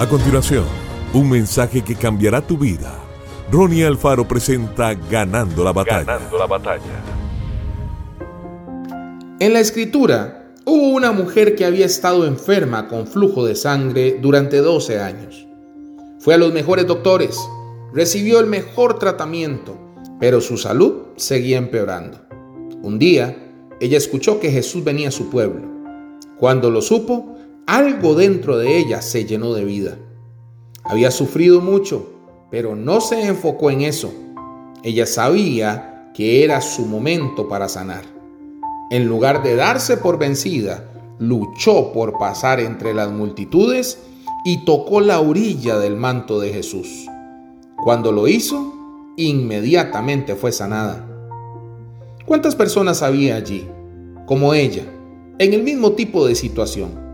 A continuación, un mensaje que cambiará tu vida. Ronnie Alfaro presenta Ganando la batalla. Ganando la batalla. En la escritura hubo una mujer que había estado enferma con flujo de sangre durante 12 años. Fue a los mejores doctores, recibió el mejor tratamiento, pero su salud seguía empeorando. Un día, ella escuchó que Jesús venía a su pueblo. Cuando lo supo, algo dentro de ella se llenó de vida. Había sufrido mucho, pero no se enfocó en eso. Ella sabía que era su momento para sanar. En lugar de darse por vencida, luchó por pasar entre las multitudes y tocó la orilla del manto de Jesús. Cuando lo hizo, inmediatamente fue sanada. ¿Cuántas personas había allí, como ella, en el mismo tipo de situación?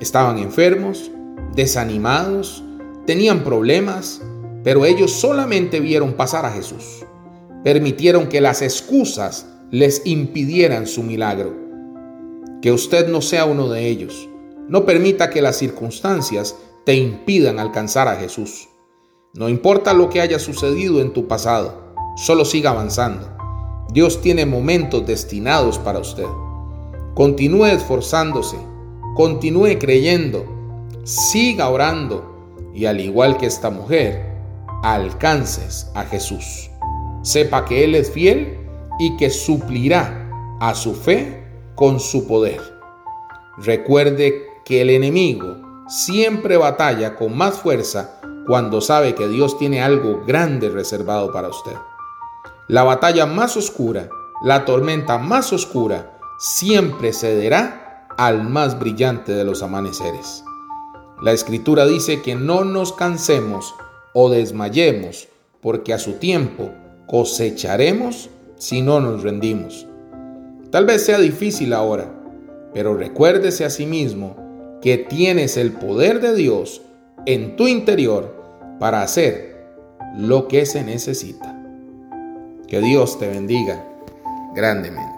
Estaban enfermos, desanimados, tenían problemas, pero ellos solamente vieron pasar a Jesús. Permitieron que las excusas les impidieran su milagro. Que usted no sea uno de ellos. No permita que las circunstancias te impidan alcanzar a Jesús. No importa lo que haya sucedido en tu pasado, solo siga avanzando. Dios tiene momentos destinados para usted. Continúe esforzándose continúe creyendo, siga orando y al igual que esta mujer, alcances a Jesús. Sepa que Él es fiel y que suplirá a su fe con su poder. Recuerde que el enemigo siempre batalla con más fuerza cuando sabe que Dios tiene algo grande reservado para usted. La batalla más oscura, la tormenta más oscura, siempre cederá al más brillante de los amaneceres. La escritura dice que no nos cansemos o desmayemos, porque a su tiempo cosecharemos si no nos rendimos. Tal vez sea difícil ahora, pero recuérdese a sí mismo que tienes el poder de Dios en tu interior para hacer lo que se necesita. Que Dios te bendiga grandemente.